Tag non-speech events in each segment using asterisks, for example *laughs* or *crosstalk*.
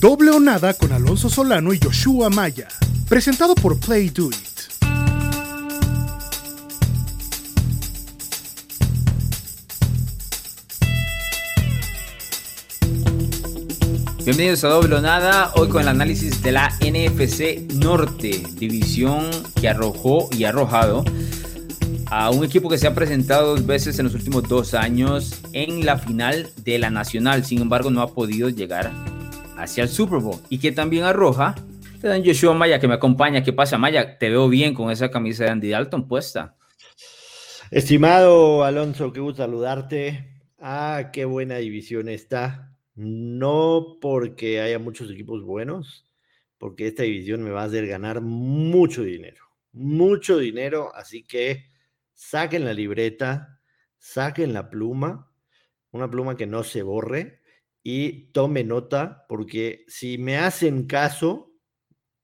Doble o nada con Alonso Solano y Joshua Maya. Presentado por Play Do It. Bienvenidos a Doble o Nada, hoy con el análisis de la NFC Norte, división que arrojó y ha arrojado a un equipo que se ha presentado dos veces en los últimos dos años en la final de la Nacional, sin embargo no ha podido llegar hacia el Super Bowl y que también arroja te dan Joshua Maya que me acompaña. ¿Qué pasa, Maya? Te veo bien con esa camisa de Andy Dalton puesta. Estimado Alonso, qué gusto saludarte. Ah, qué buena división está. No porque haya muchos equipos buenos, porque esta división me va a hacer ganar mucho dinero. Mucho dinero, así que saquen la libreta, saquen la pluma, una pluma que no se borre y tome nota, porque si me hacen caso,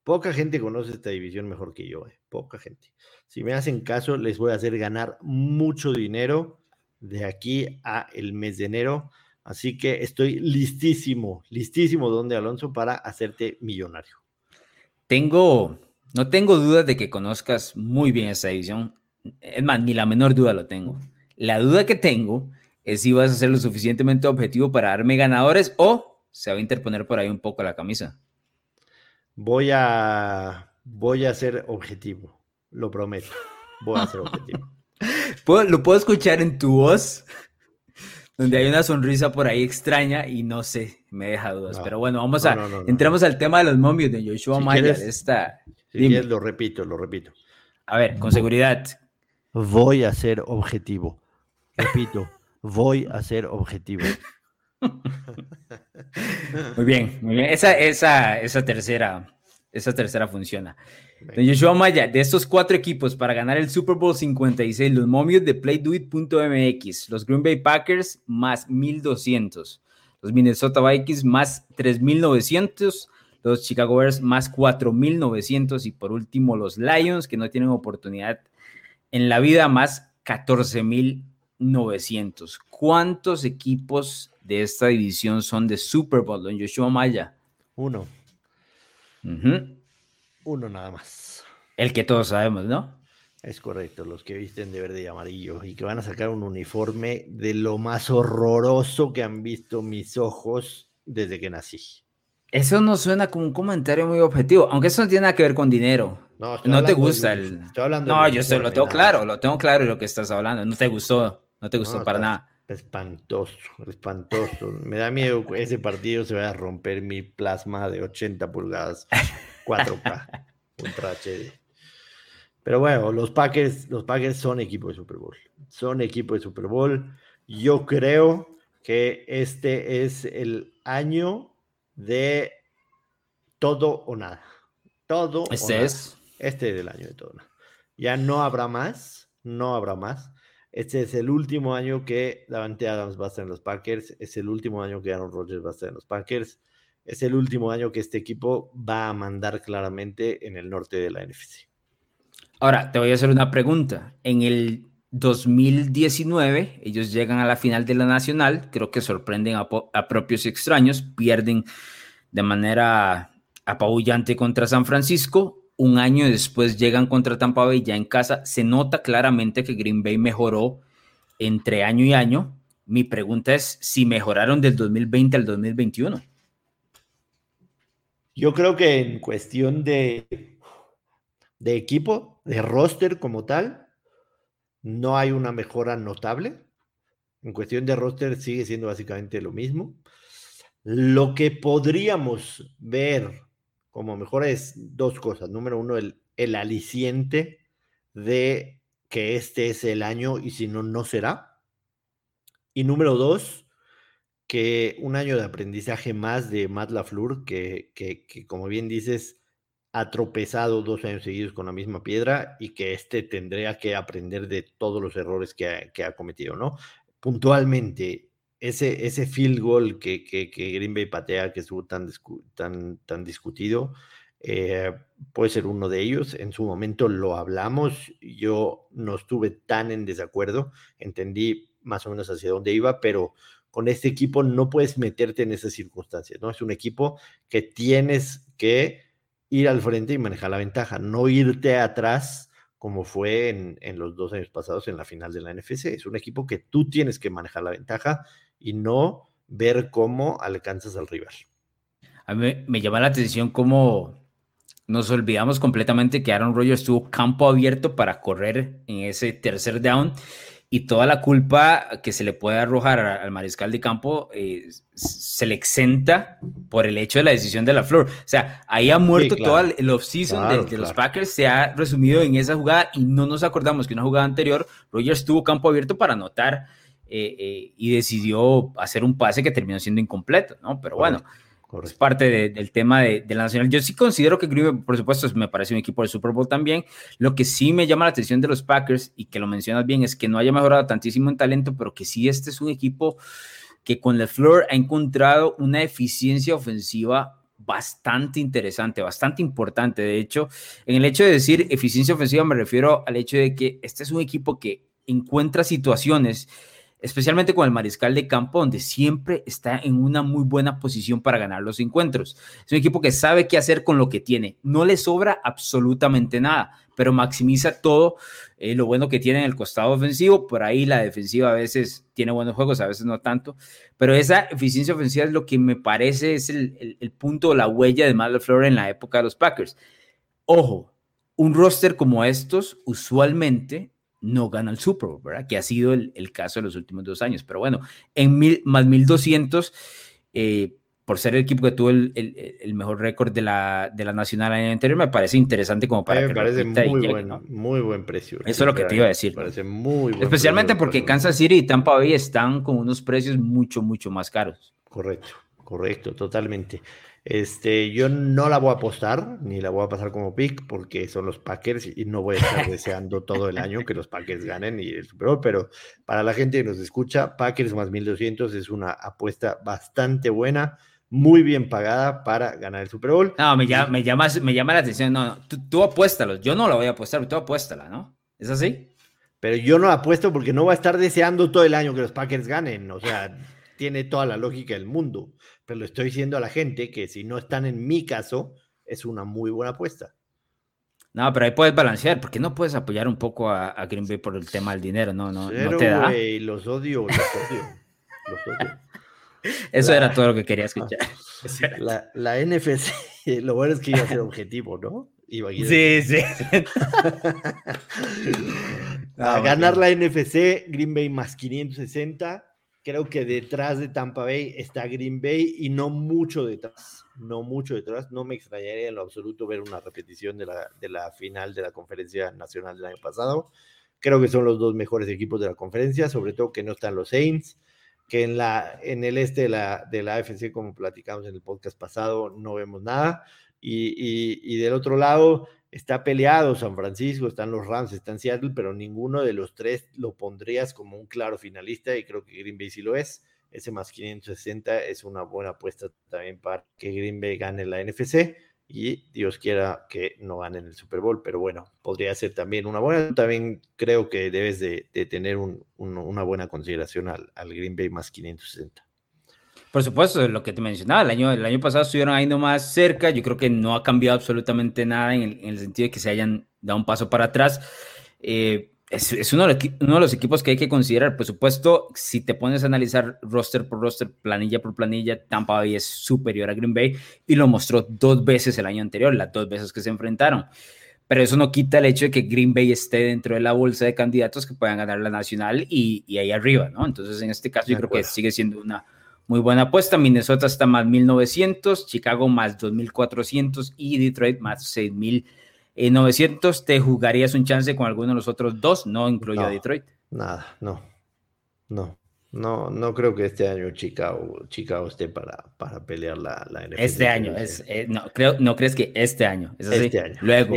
poca gente conoce esta división mejor que yo, eh, poca gente. Si me hacen caso, les voy a hacer ganar mucho dinero de aquí a el mes de enero. Así que estoy listísimo, listísimo, donde Alonso, para hacerte millonario. Tengo, no tengo dudas de que conozcas muy bien esta división. Es más, ni la menor duda lo tengo. La duda que tengo es si vas a ser lo suficientemente objetivo para darme ganadores o se va a interponer por ahí un poco la camisa. Voy a, voy a ser objetivo, lo prometo. Voy a ser objetivo. *laughs* lo puedo escuchar en tu voz, donde hay una sonrisa por ahí extraña y no sé, me deja dudas. Pero bueno, vamos a, entramos al tema de los momios de Joshua Maya. esta, lo repito, lo repito. A ver, con seguridad. Voy a ser objetivo. Repito, voy a ser objetivo. *laughs* Muy bien, muy bien. Esa, esa, esa tercera, esa tercera funciona. Don Joshua Maya, de estos cuatro equipos para ganar el Super Bowl 56, los momios de PlayDoIt.mx, los Green Bay Packers más 1200, los Minnesota Vikings más 3900, los Chicago Bears más 4900 y por último los Lions que no tienen oportunidad en la vida más 14900. ¿Cuántos equipos de esta división son de Super Bowl, don Joshua Maya? Uno. Uno nada más. El que todos sabemos, ¿no? Es correcto, los que visten de verde y amarillo y que van a sacar un uniforme de lo más horroroso que han visto mis ojos desde que nací. Eso no suena como un comentario muy objetivo, aunque eso no tiene nada que ver con dinero. No, no te gusta el. Estoy hablando no, yo sé, lo tengo claro, lo tengo claro lo que estás hablando. No te gustó, no te gustó para nada. Espantoso, espantoso. Me da miedo que ese partido se vaya a romper mi plasma de 80 pulgadas 4K Ultra HD. Pero bueno, los Packers, los Packers son equipo de Super Bowl. Son equipo de Super Bowl. Yo creo que este es el año de todo o nada. Todo. Este es. Este es el año de todo o nada. Ya no habrá más. No habrá más. Este es el último año que Davante Adams va a estar en los Packers. Es el último año que Aaron Rodgers va a estar en los Packers. Es el último año que este equipo va a mandar claramente en el norte de la NFC. Ahora, te voy a hacer una pregunta. En el 2019, ellos llegan a la final de la Nacional. Creo que sorprenden a, a propios extraños. Pierden de manera apabullante contra San Francisco un año después llegan contra Tampa Bay ya en casa. Se nota claramente que Green Bay mejoró entre año y año. Mi pregunta es si mejoraron del 2020 al 2021. Yo creo que en cuestión de, de equipo, de roster como tal, no hay una mejora notable. En cuestión de roster sigue siendo básicamente lo mismo. Lo que podríamos ver como mejor es dos cosas. Número uno, el, el aliciente de que este es el año y si no, no será. Y número dos, que un año de aprendizaje más de Matt LaFleur, que, que, que, como bien dices, ha tropezado dos años seguidos con la misma piedra y que este tendría que aprender de todos los errores que ha, que ha cometido, ¿no? Puntualmente, ese, ese field goal que, que, Green Bay patea, que estuvo tan, tan, tan discutido, eh, puede ser uno de ellos. En su momento lo hablamos, yo no estuve tan en desacuerdo, entendí más o menos hacia dónde iba, pero con este equipo no puedes meterte en esas circunstancias, ¿no? Es un equipo que tienes que ir al frente y manejar la ventaja, no irte atrás como fue en, en, los dos años pasados en la final de la NFC. Es un equipo que tú tienes que manejar la ventaja y no ver cómo alcanzas al rival. A mí me llama la atención cómo nos olvidamos completamente que Aaron Rodgers tuvo campo abierto para correr en ese tercer down y toda la culpa que se le puede arrojar al mariscal de campo eh, se le exenta por el hecho de la decisión de la flor. O sea, ahí ha muerto todo el off-season de, los Packers, se ha resumido en esa jugada y no nos acordamos que una jugada anterior, Rogers tuvo campo abierto para anotar eh, eh, y decidió hacer un pase que terminó siendo incompleto, ¿no? Pero bueno, es parte del tema de, la Nacional. Yo sí considero que Green Bay, por supuesto, me parece un equipo del Super Bowl también. Lo que sí me llama la atención de los Packers, y que lo mencionas bien, es que no haya mejorado tantísimo en talento, pero que sí este es un equipo que con la Flor ha encontrado una eficiencia ofensiva bastante interesante, bastante importante. De hecho, en el hecho de decir eficiencia ofensiva me refiero al hecho de que este es un equipo que encuentra situaciones especialmente con el mariscal de campo, donde siempre está en una muy buena posición para ganar los encuentros. Es un equipo que sabe qué hacer con lo que tiene. No le sobra absolutamente nada, pero maximiza todo eh, lo bueno que tiene en el costado ofensivo. Por ahí la defensiva a veces tiene buenos juegos, a veces no tanto. Pero esa eficiencia ofensiva es lo que me parece es el, el, punto, la huella de Matt Flora en la época de los Packers. Ojo, un roster como estos usualmente no gana el Super Bowl, ¿verdad? Que ha sido el, caso de los últimos dos años. Pero bueno, en mil, más 1200, eh, por ser el equipo que tuvo el, el, mejor récord de la, de la Nacional año anterior, me parece interesante como para me que parece muy, buen, muy buen precio. Eso es lo que te iba a decir. Me parece muy buen Especialmente porque Kansas City y Tampa Bay están con unos precios mucho, mucho más caros. Correcto, correcto, totalmente. Este, yo no la voy a apostar, ni la voy a pasar como pick, porque son los Packers y no voy a estar deseando todo el año que los Packers ganen y el Super Bowl, pero para la gente que nos escucha, Packers más 1200 es una apuesta bastante buena, muy bien pagada para ganar el Super Bowl. No, me llama, me llama, me llama la atención, no, tú, tú apuéstalo, yo no la voy a apostar, tú apuéstala, ¿no? ¿Es así? Pero yo no apuesto porque no voy a estar deseando todo el año que los Packers ganen, o sea, tiene toda la lógica del mundo pero le estoy diciendo a la gente que si no están en mi caso, es una muy buena apuesta. No, pero ahí puedes balancear, porque no puedes apoyar un poco a, Green Bay por el tema del dinero, no, no, no te da. los odio, los odio, los odio. Eso era todo lo que quería escuchar. *laughs* La, la, NFC, *laughs* lo bueno es que iba a ser objetivo, ¿no? sí, sí. *laughs* a ganar la NFC, Green Bay más 560 Creo que detrás de Tampa Bay está Green Bay y no mucho detrás, no mucho detrás. No me extrañaría en lo absoluto ver una repetición de la, de la final de la conferencia nacional del año pasado. Creo que son los dos mejores equipos de la conferencia, sobre todo que no están los Saints, que en, la, en el este de la, de la AFC, como platicamos en el podcast pasado, no vemos nada. Y, y, y del otro lado, está peleado San Francisco, están los Rams, están Seattle, pero ninguno de los tres lo pondrías como un claro finalista y creo que Green Bay sí lo es. Ese más 560 es una buena apuesta también para que Green Bay gane la NFC y Dios quiera que no gane el Super Bowl, pero bueno, podría ser también una buena. También creo que debes de, tener una buena consideración al, al Green Bay más 560. Por supuesto, lo que te mencionaba, el año, el año pasado estuvieron ahí nomás cerca, yo creo que no ha cambiado absolutamente nada en el, sentido de que se hayan dado un paso para atrás. Eh, es, uno, de los, uno, de los, equipos que hay que considerar. Por supuesto, si te pones a analizar roster por roster, planilla por planilla, Tampa Bay es superior a Green Bay y lo mostró dos veces el año anterior, las dos veces que se enfrentaron. Pero eso no quita el hecho de que Green Bay esté dentro de la bolsa de candidatos que puedan ganar la nacional y, y ahí arriba, ¿no? Entonces, en este caso, yo creo que sigue siendo una muy buena apuesta. Minnesota está más 1900, Chicago más 2400 y Detroit más 6900. ¿Te jugarías un chance con alguno de los otros dos? No incluyo a Detroit. Nada, no. No. No, no creo que este año Chicago, Chicago esté para, para pelear la, la NFL. Este año, es, eh, no, creo, no crees que este año, es así. Este año. Luego,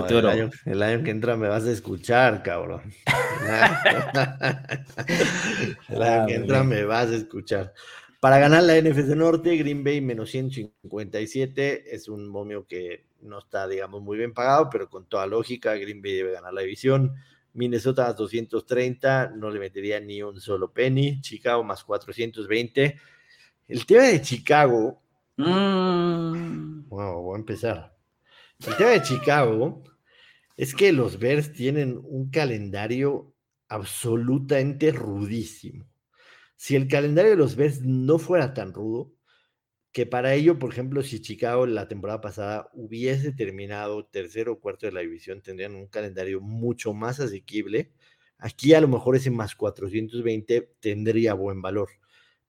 futuro. El año, que entra me vas a escuchar, cabrón. *laughs* el año que entra me vas a escuchar. Para ganar la NFC Norte, Green Bay menos 157 es un momio que no está, digamos, muy bien pagado, pero con toda lógica, Green Bay debe ganar la división Minnesota más 230, no le metería ni un solo penny. Chicago más 420. El tema de Chicago. Mm. Wow, voy a empezar. El tema de Chicago es que los Bears tienen un calendario absolutamente rudísimo. Si el calendario de los Bears no fuera tan rudo, que para ello, por ejemplo, si Chicago la temporada pasada hubiese terminado tercero o cuarto de la división, tendrían un calendario mucho más asequible. Aquí a lo mejor ese más 420 tendría buen valor.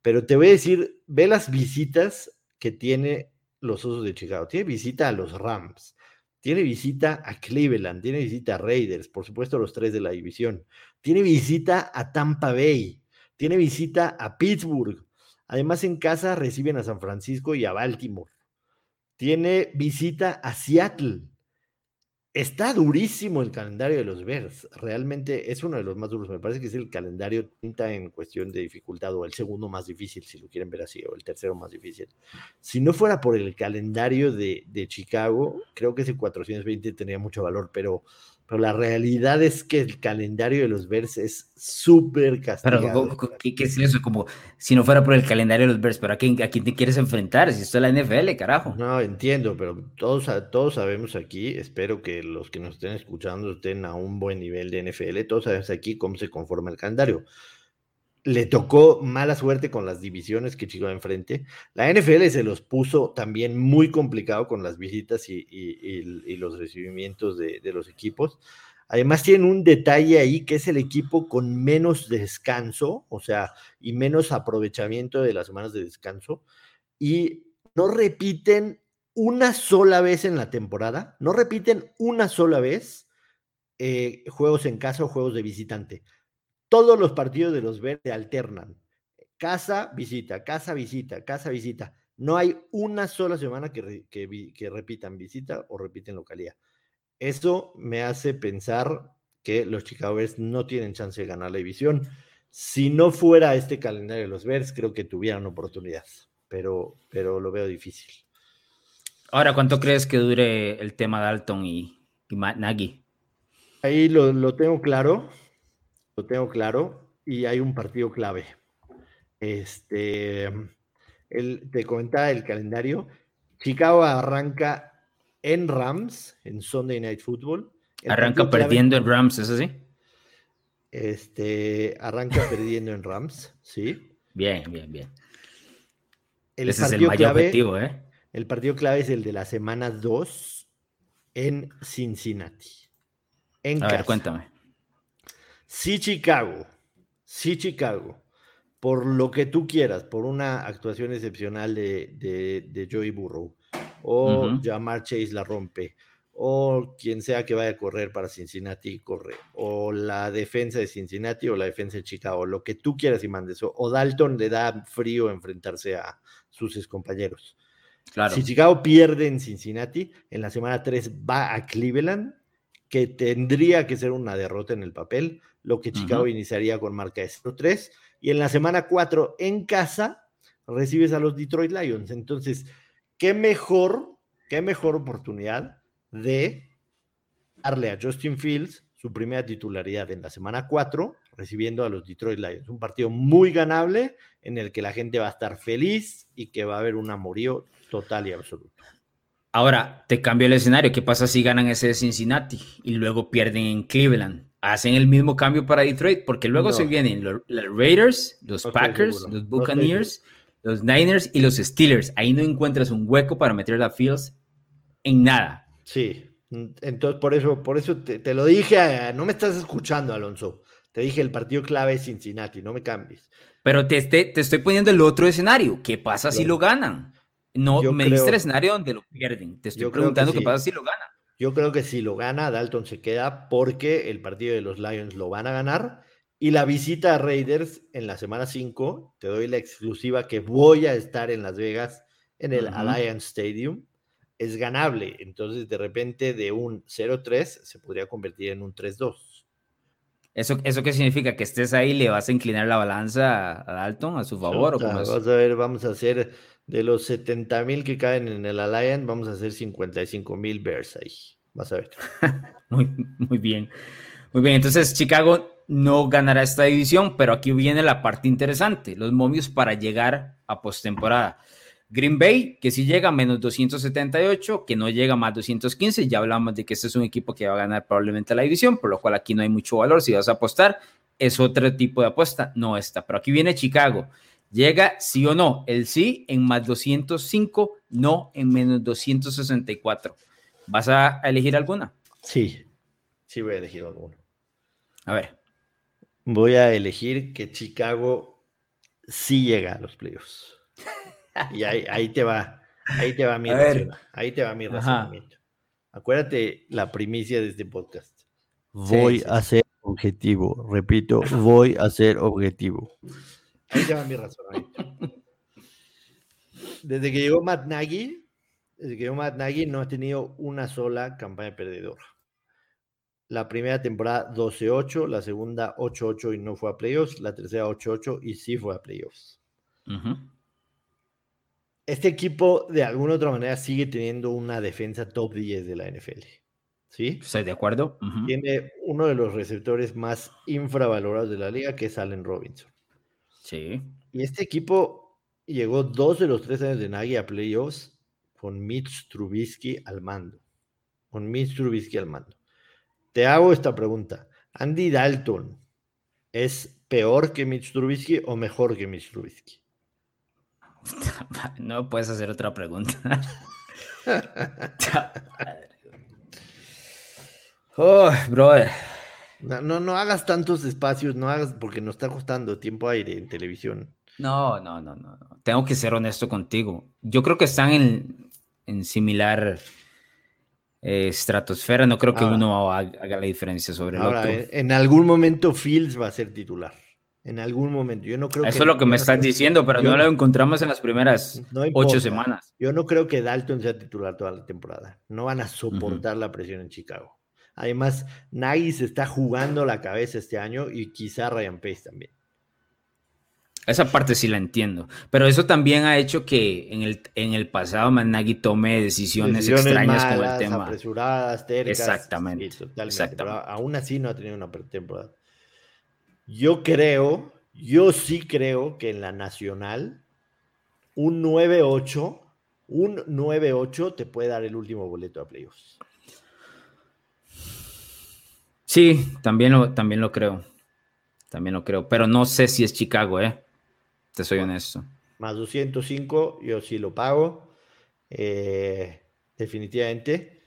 Pero te voy a decir, ve las visitas que tiene los Osos de Chicago. Tiene visita a los Rams, tiene visita a Cleveland, tiene visita a Raiders, por supuesto los tres de la división. Tiene visita a Tampa Bay, tiene visita a Pittsburgh, Además, en casa reciben a San Francisco y a Baltimore. Tiene visita a Seattle. Está durísimo el calendario de los Bears. Realmente es uno de los más duros. Me parece que es el calendario tinta en cuestión de dificultad o el segundo más difícil, si lo quieren ver así, o el tercero más difícil. Si no fuera por el calendario de, de Chicago, creo que ese 420 tendría mucho valor, pero pero la realidad es que el calendario de los Bears es súper castigado. Pero, ¿qué, es eso? Como si no fuera por el calendario de los Bears, ¿pero a quién, a quién te quieres enfrentar? Si esto es la NFL, carajo. No, entiendo, pero todos, todos sabemos aquí, espero que los que nos estén escuchando estén a un buen nivel de NFL, todos sabemos aquí cómo se conforma el calendario le tocó mala suerte con las divisiones que Chico enfrente. La NFL se los puso también muy complicado con las visitas y, los recibimientos de, los equipos. Además tienen un detalle ahí que es el equipo con menos descanso, o sea, y menos aprovechamiento de las semanas de descanso. Y no repiten una sola vez en la temporada, no repiten una sola vez eh, juegos en casa o juegos de visitante todos los partidos de los verdes alternan. Casa, visita, casa, visita, casa, visita. No hay una sola semana que, que, repitan visita o repiten localidad. Eso me hace pensar que los Chicago Bears no tienen chance de ganar la división. Si no fuera este calendario de los Bears, creo que tuvieran oportunidad, pero, pero lo veo difícil. Ahora, ¿cuánto crees que dure el tema de Dalton y, y Nagy? Ahí lo, lo tengo claro lo tengo claro, y hay un partido clave. Este, el, te comentaba el calendario. Chicago arranca en Rams, en Sunday Night Football. arranca perdiendo en Rams, ¿es así? Este, arranca *laughs* perdiendo en Rams, sí. Bien, bien, bien. El Ese es el mayor objetivo, ¿eh? El partido clave es el de la semana 2 en Cincinnati. En A ver, cuéntame. Si Chicago, si Chicago, por lo que tú quieras, por una actuación excepcional de, de, Joey Burrow, o Jamar Chase la rompe, o quien sea que vaya a correr para Cincinnati corre, o la defensa de Cincinnati o la defensa de Chicago, lo que tú quieras y mandes, o, Dalton le da frío enfrentarse a sus compañeros. Claro. Si Chicago pierde en Cincinnati, en la semana 3 va a Cleveland, que tendría que ser una derrota en el papel, lo que Chicago iniciaría con marca de 0-3. Y en la semana 4 en casa recibes a los Detroit Lions. Entonces, qué mejor, qué mejor oportunidad de darle a Justin Fields su primera titularidad en la semana 4, recibiendo a los Detroit Lions. Un partido muy ganable en el que la gente va a estar feliz y que va a haber un amorío total y absoluto. Ahora, te cambio el escenario. ¿Qué pasa si ganan ese de Cincinnati y luego pierden en Cleveland? hacen el mismo cambio para Detroit, porque luego se vienen los, Raiders, los Packers, los Buccaneers, los Niners y los Steelers. Ahí no encuentras un hueco para meter a Fields en nada. Sí, entonces por eso, por eso te, lo dije, no me estás escuchando, Alonso. Te dije el partido clave es Cincinnati, no me cambies. Pero te, te, estoy poniendo el otro escenario. ¿Qué pasa si lo ganan? No, me diste el escenario donde lo pierden. Te estoy preguntando qué pasa si lo ganan. Yo creo que si lo gana, Dalton se queda porque el partido de los Lions lo van a ganar. Y la visita a Raiders en la semana 5, te doy la exclusiva que voy a estar en Las Vegas en el Alliance Stadium, es ganable. Entonces, de repente, de un 0-3 se podría convertir en un 3-2. ¿Eso, ¿Eso qué significa? ¿Que estés ahí le vas a inclinar la balanza a Dalton a su favor? ¿o vamos a ver, vamos a hacer de los 70 mil que caen en el Alliance, vamos a hacer 55 mil Bears ahí. Vas a ver. *laughs* muy, muy bien. Muy bien, entonces Chicago no ganará esta división, pero aquí viene la parte interesante, los momios para llegar a postemporada. Green Bay, que sí llega menos 278, que no llega más 215, ya hablamos de que este es un equipo que va a ganar probablemente la división, por lo cual aquí no hay mucho valor, si vas a apostar, es otro tipo de apuesta, no esta, pero aquí viene Chicago, llega sí o no, el sí en más 205, no en menos 264. ¿Vas a elegir alguna? Sí, sí voy a elegir alguna. A ver. Voy a elegir que Chicago sí llega a los playoffs. Y ahí, te va, ahí te va mi *laughs* ahí te va mi razonamiento. Acuérdate la primicia de este podcast. Voy a ser objetivo, repito, voy a ser objetivo. Ahí te va mi razonamiento. Desde que llegó Matt Nagy, desde que llegó Matt Nagy no ha tenido una sola campaña perdedora. La primera temporada 12-8, la segunda 8-8 y no fue a playoffs, la tercera 8-8 y sí fue a playoffs. Este equipo de alguna otra manera sigue teniendo una defensa top 10 de la NFL. ¿Sí? Estoy de acuerdo. Tiene uno de los receptores más infravalorados de la liga, que es Allen Robinson. Sí. Y este equipo llegó dos de los tres años de Nagy a playoffs con Mitch Trubisky al mando. Con Mitch Trubisky al mando. Te hago esta pregunta. ¿Andy Dalton es peor que Mitch Trubisky o mejor que Mitch Trubisky? *laughs* No puedes hacer otra pregunta. *laughs* *laughs* oh, brother. No, no, hagas tantos espacios, no hagas porque nos está costando tiempo aire en televisión. No, no, no, no. Tengo que ser honesto contigo. Yo creo que están en, en similar eh, estratosfera, no creo que uno haga la diferencia sobre el otro. En, algún momento Fields va a ser titular. En algún momento. Yo no creo Eso es lo que me estás diciendo, pero no lo encontramos en las primeras ocho semanas. Yo no creo que Dalton sea titular toda la temporada. No van a soportar la presión en Chicago. Además, Nagy se está jugando la cabeza este año y quizá Ryan Pace también. Esa parte sí la entiendo, pero eso también ha hecho que en el, en el pasado Managi tome decisiones, extrañas con el tema. apresuradas, tercas. Exactamente. Pero aún así no ha tenido una pretemporada. Yo creo, yo sí creo que en la nacional, un 9-8, un 9-8 te puede dar el último boleto a playoffs. Sí, también lo, también lo creo. También lo creo, pero no sé si es Chicago, ¿eh? Te soy honesto. Más 205, yo sí lo pago. Eh, definitivamente.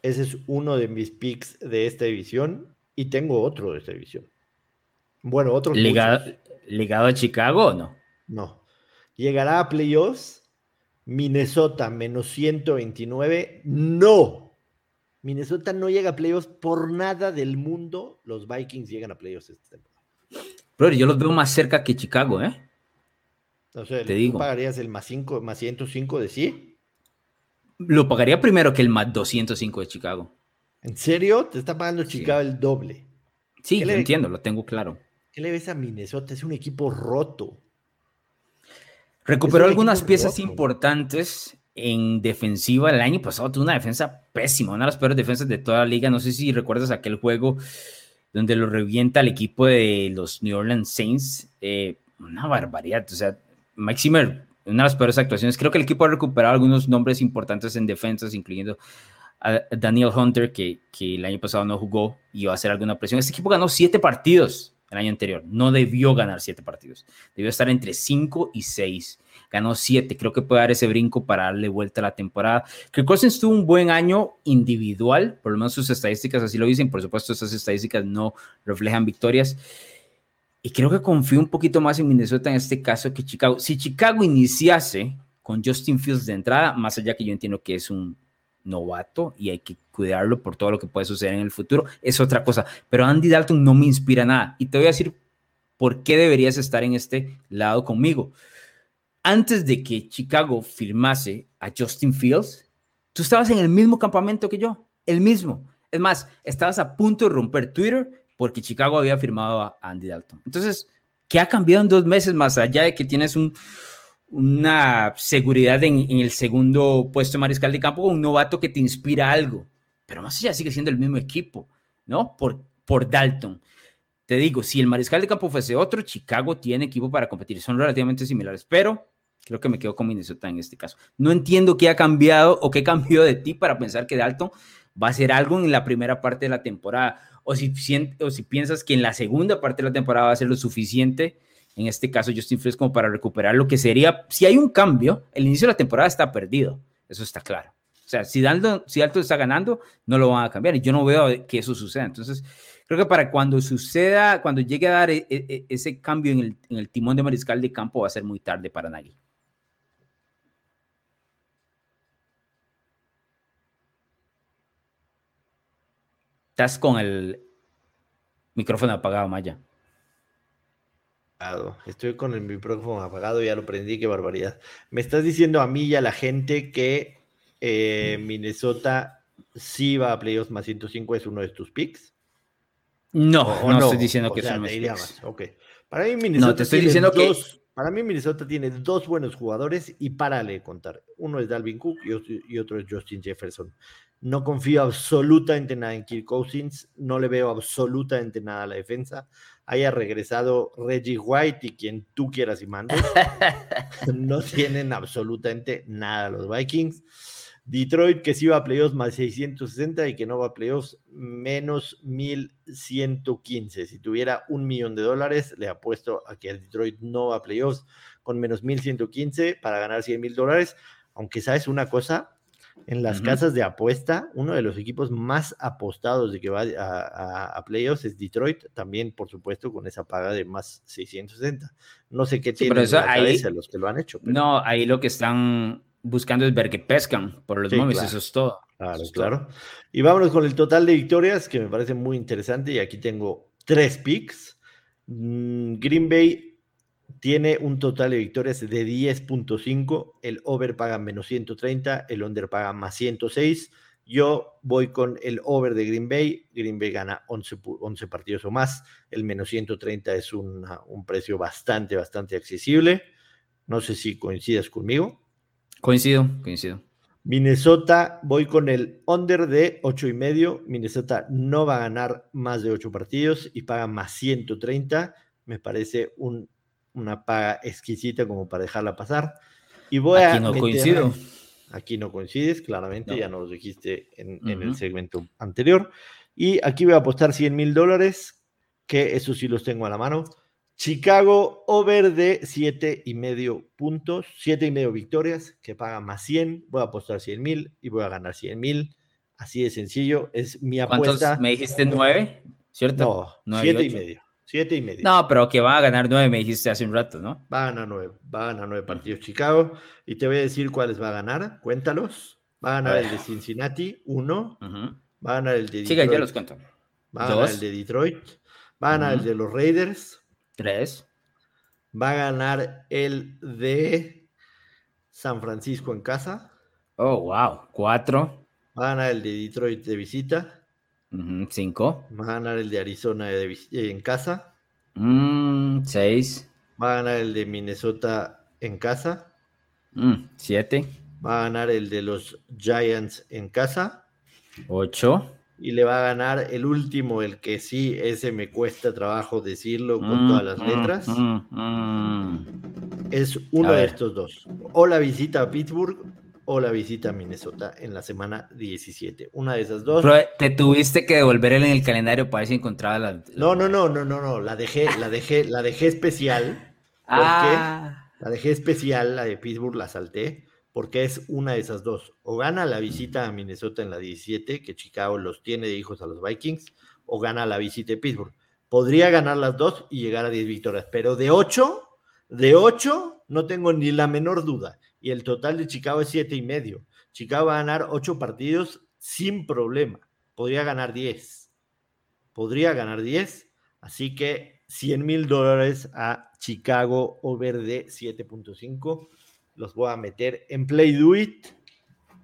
Ese es uno de mis picks de esta división. Y tengo otro de esta división. Bueno, otro. ¿Ligado, ¿Ligado a Chicago o no? No. ¿Llegará a playoffs? Minnesota menos 129. No. Minnesota no llega a playoffs por nada del mundo. Los Vikings llegan a playoffs esta temporada. Pero yo los veo más cerca que Chicago, ¿eh? O sea, te digo. pagarías el más, 5, más 105 de sí? Lo pagaría primero que el más 205 de Chicago. ¿En serio? Te está pagando Chicago el doble. Sí, lo entiendo, lo tengo claro. ¿Qué le ves a Minnesota? Es un equipo roto. Recuperó algunas piezas importantes en defensiva. El año pasado tuvo una defensa pésima, una de las peores defensas de toda la liga. No sé si recuerdas aquel juego donde lo revienta el equipo de los New Orleans Saints. Eh, una barbaridad. O sea, Mike Zimmer, una de las peores actuaciones. Creo que el equipo ha recuperado algunos nombres importantes en defensas, incluyendo a Daniel Hunter, que, que el año pasado no jugó y iba a hacer alguna presión. Este equipo ganó siete partidos el año anterior. No debió ganar siete partidos. Debió estar entre cinco y seis. Ganó siete. Creo que puede dar ese brinco para darle vuelta a la temporada. Que Cousins tuvo un buen año individual, por lo menos sus estadísticas así lo dicen. Por supuesto, esas estadísticas no reflejan victorias. Y creo que confío un poquito más en Minnesota en este caso que Chicago. Si Chicago iniciase con Justin Fields de entrada, más allá que yo entiendo que es un novato y hay que cuidarlo por todo lo que puede suceder en el futuro, es otra cosa. Pero Andy Dalton no me inspira nada. Y te voy a decir por qué deberías estar en este lado conmigo. Antes de que Chicago firmase a Justin Fields, tú estabas en el mismo campamento que yo, el mismo. Es más, estabas a punto de romper Twitter porque Chicago había firmado a Andy Dalton. Entonces, ¿qué ha cambiado en dos meses más allá de que tienes un, una seguridad en, el segundo puesto mariscal de campo con un novato que te inspira algo? Pero más allá sigue siendo el mismo equipo, ¿no? ¿Por, por Dalton. Te digo, si el mariscal de campo fuese otro, Chicago tiene equipo para competir. Son relativamente similares, pero creo que me quedo con Minnesota en este caso. No entiendo qué ha cambiado o qué cambió de ti para pensar que Dalton va a hacer algo en la primera parte de la temporada. O si, o si piensas que en la segunda parte de la temporada va a ser lo suficiente en este caso Justin Fields como para recuperar lo que sería, si hay un cambio, el inicio de la temporada está perdido, eso está claro. O sea, si Dalton, si Dalton está ganando, no lo van a cambiar y yo no veo que eso suceda. Entonces, creo que para cuando suceda, cuando llegue a dar e, e, e, ese cambio en el, en el, timón de mariscal de campo, va a ser muy tarde para Nagy. Estás con el micrófono apagado, Maya. Estoy con el micrófono apagado, ya lo prendí, qué barbaridad. Me estás diciendo a mí y a la gente que eh, Minnesota sí va a playoffs más 105, es uno de tus picks. No, no, estoy diciendo que sea, más. Para mí Minnesota no, te estoy diciendo que... Para mí Minnesota tiene dos buenos jugadores y párale contar. Uno es Dalvin Cook y otro es Justin Jefferson. No confío absolutamente nada en Kirk Cousins, no le veo absolutamente nada a la defensa haya regresado Reggie White y quien tú quieras y mandes. *laughs* no tienen absolutamente nada los Vikings. Detroit que sí va a playoffs más 660 y que no va a playoffs menos 1115. Si tuviera un millón de dólares, le apuesto a que Detroit no va a playoffs con menos 1115 para ganar 100 mil dólares. Aunque sabes una cosa, en las casas de apuesta, uno de los equipos más apostados de que va a, playoffs es Detroit, también por supuesto con esa paga de más 660. No sé qué tienen ahí, los que lo han hecho. No, ahí lo que están buscando es ver que pescan por los sí, eso es todo. Claro, claro. Y vámonos con el total de victorias, que me parece muy interesante, y aquí tengo tres picks. Mm, Green Bay tiene un total de victorias de 10.5, el over paga menos 130, el under paga más 106. Yo voy con el over de Green Bay. Green Bay gana 11, 11 partidos o más. El menos 130 es un precio bastante, bastante accesible. No sé si coincidas conmigo. Coincido, coincido. Minnesota, voy con el under de 8 y medio. Minnesota no va a ganar más de 8 partidos y paga más 130. Me parece un una paga exquisita como para dejarla pasar. Y voy aquí no coincido. Aquí no coincides, claramente, ya nos lo dijiste en, el segmento anterior. Y aquí voy a apostar 100 mil dólares, que eso sí los tengo a la mano. Chicago over de 7 y medio puntos, 7 y medio victorias, que paga más 100. Voy a apostar 100 mil y voy a ganar 100 mil. Así de sencillo, es mi apuesta. ¿Me dijiste 9? ¿Cierto? No, 7 y medio. Siete y medio. No, pero que va a ganar nueve, me dijiste hace un rato, ¿no? Va a ganar nueve, va a ganar nueve partidos Chicago. Y te voy a decir cuáles va a ganar, cuéntalos. Va a ganar el de Cincinnati, uno. Va a ganar el de Detroit. Sí, ya los cuento. Va a ganar el de Detroit. Va a ganar el de los Raiders. Tres. Va a ganar el de San Francisco en casa. Oh, wow. Cuatro. Va a ganar el de Detroit de visita cinco. Va a ganar el de Arizona en casa. Mm, seis. Va a ganar el de Minnesota en casa. Mm, siete. Va a ganar el de los Giants en casa. Ocho. Y le va a ganar el último, el que sí, ese me cuesta trabajo decirlo con mm, todas las letras. Es uno de estos dos. O la visita a Pittsburgh o la visita a Minnesota en la semana 17. Una de esas dos. Pero te tuviste que devolver en el calendario para ver si encontraba la, No, no, no, no, no, no. La dejé, la dejé, la dejé especial. Porque *laughs* ah. La dejé especial, la de Pittsburgh, la salté, porque es una de esas dos. O gana la visita a Minnesota en la 17, que Chicago los tiene de hijos a los Vikings, o gana la visita de Pittsburgh. Podría ganar las dos y llegar a 10 victorias, pero de 8, de 8, no tengo ni la menor duda y el total de Chicago es siete y medio. Chicago va a ganar ocho partidos sin problema. Podría ganar 10. Podría ganar 10. Así que 100 mil dólares a Chicago over de 7.5. Los voy a meter en Play Do It.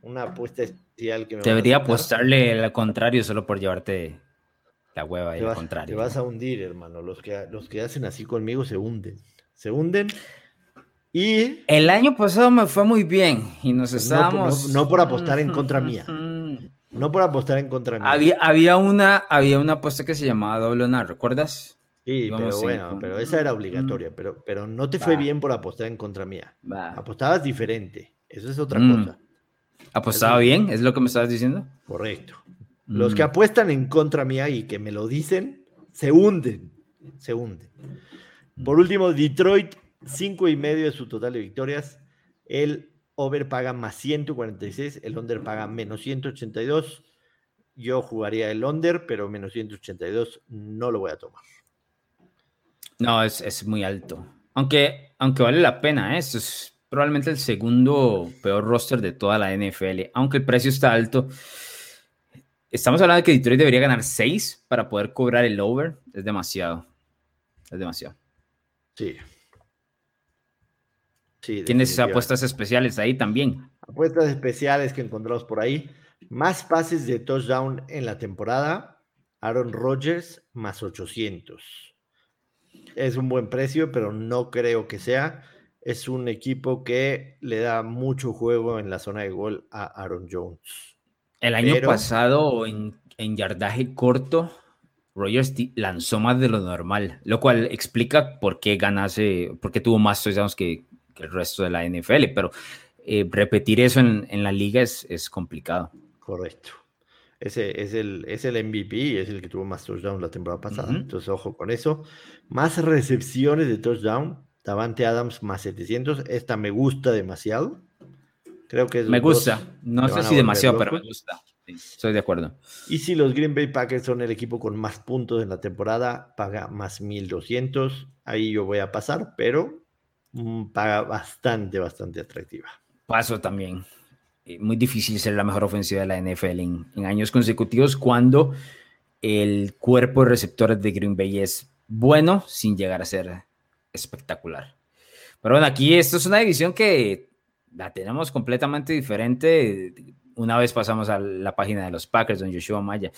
Una apuesta especial que me Debería apostarle al contrario solo por llevarte la hueva y al contrario. Te vas a hundir, hermano. Los que, los que hacen así conmigo se hunden. Se hunden y el año pasado me fue muy bien y nos estábamos. No, por apostar en contra mía. No por apostar en contra mía. Había, había, una, había una apuesta que se llamaba doble honor, ¿recuerdas? Sí, pero bueno, pero esa era obligatoria, mm. pero, pero no te fue bien por apostar en contra mía. Apostabas diferente, eso es otra mm. cosa. ¿Apostaba bien? ¿Es lo que me estabas diciendo? Correcto. Los que mm. apuestan en contra mía y que me lo dicen, se hunden, se hunden. Por último, Detroit, cinco y medio de su total de victorias. El over paga más 146, el under paga menos 182. Yo jugaría el under, pero menos 182 no lo voy a tomar. No, es, muy alto. Aunque, aunque vale la pena, ¿eh? Esto es probablemente el segundo peor roster de toda la NFL. Aunque el precio está alto. Estamos hablando de que Detroit debería ganar 6 para poder cobrar el over. Es demasiado. Es demasiado. Sí. Sí Tienes apuestas especiales ahí también. Apuestas especiales que encontramos por ahí. Más pases de touchdown en la temporada. Aaron Rodgers más 800 es un buen precio, pero no creo que sea. Es un equipo que le da mucho juego en la zona de gol a Aaron Jones. El año pasado, en, yardaje corto, Rogers lanzó más de lo normal, lo cual explica por qué ganase, por qué tuvo más touchdowns que, que el resto de la NFL, pero eh, repetir eso en, en la liga es, es complicado. Correcto. Ese es el, es el MVP, es el que tuvo más touchdowns la temporada pasada. Entonces, ojo con eso. Más recepciones de touchdown. Davante Adams más 700. Esta me gusta demasiado. Creo que es. Me gusta. No sé si demasiado, pero me gusta. estoy de acuerdo. Y si los Green Bay Packers son el equipo con más puntos en la temporada, paga más 1200. Ahí yo voy a pasar, pero paga bastante, bastante atractiva. Paso también. Eh, muy difícil ser la mejor ofensiva de la NFL en, años consecutivos cuando el cuerpo de receptores de Green Bay es bueno sin llegar a ser espectacular. Pero bueno, aquí esto es una división que la tenemos completamente diferente. Una vez pasamos a la página de los Packers, don Joshua Maya.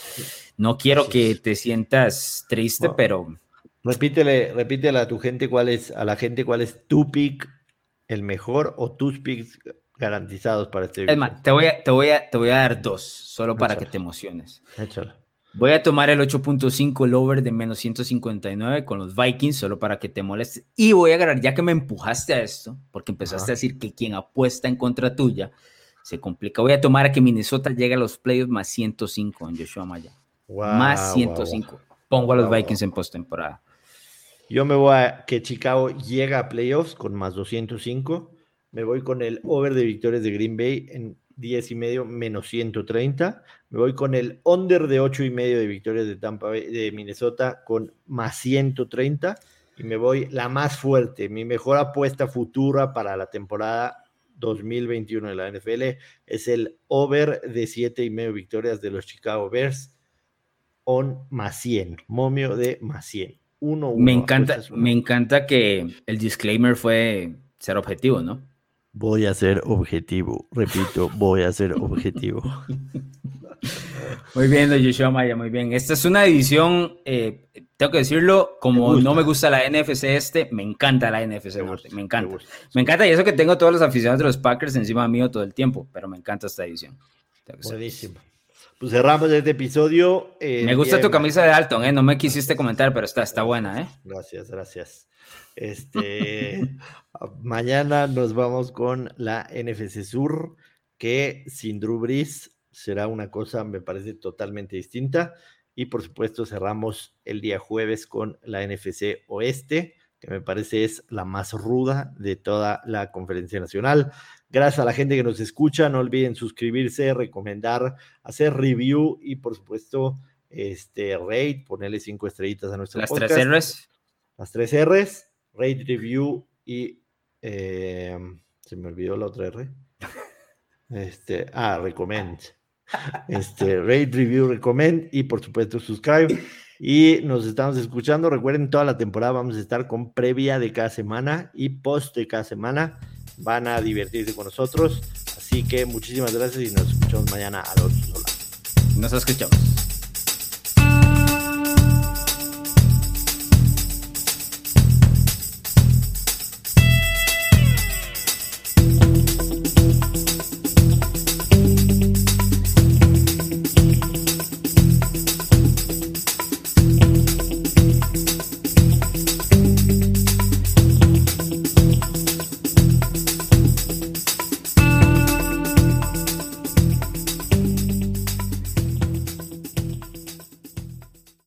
No quiero que te sientas triste, pero... Repítele, repítele a tu gente cuál es, a la gente cuál es tu pick el mejor o tus picks garantizados para este video. te voy a, te voy a, te voy a dar dos, solo para que te emociones. Voy a tomar el 8.5, el over de menos 159 con los Vikings, solo para que te molestes. Y voy a agarrar, ya que me empujaste a esto, porque empezaste a decir que quien apuesta en contra tuya se complica. Voy a tomar a que Minnesota llegue a los playoffs más 105 en Joshua Maya. más 105. Pongo a los Vikings en postemporada. Yo me voy a que Chicago llega a playoffs con más 205 me voy con el over de victorias de Green Bay en 10 y medio menos 130. Me voy con el under de 8 y medio de victorias de Tampa Bay, de Minnesota con más 130. Y me voy la más fuerte, mi mejor apuesta futura para la temporada 2021 de la NFL es el over de 7 y medio victorias de los Chicago Bears on más 100, momio de más 100. Uno, me encanta, me encanta que el disclaimer fue ser objetivo, ¿no? Voy a ser objetivo, repito, voy a ser objetivo. *laughs* Muy bien, Joshua Maya, muy bien. Esta es una división, eh, tengo que decirlo, como no me gusta la NFC este, me encanta la NFC Norte, me encanta. Me, encanta y eso que tengo todos los aficionados de los Packers encima mío todo el tiempo, pero me encanta esta división. Buenísimo. Pues cerramos este episodio. Eh, me gusta tu camisa de Alton, ¿eh? No me quisiste comentar, pero está, está buena, ¿eh? Gracias, gracias. Este, *laughs* mañana nos vamos con la NFC Sur, que sin Drew Brees será una cosa, me parece, totalmente distinta. Y por supuesto, cerramos el día jueves con la NFC Oeste, que me parece es la más ruda de toda la conferencia nacional. Gracias a la gente que nos escucha. No olviden suscribirse, recomendar, hacer review y por supuesto, este rate, ponerle cinco estrellitas a nuestro Las tres R's. Las tres R's rate review y eh, se me olvidó la otra R. Este, ah, recommend. Este, rate review, recommend y por supuesto subscribe. Y nos estamos escuchando. Recuerden, toda la temporada vamos a estar con previa de cada semana y post de cada semana. Van a divertirse con nosotros. Así que muchísimas gracias y nos escuchamos mañana a los Nos escuchamos.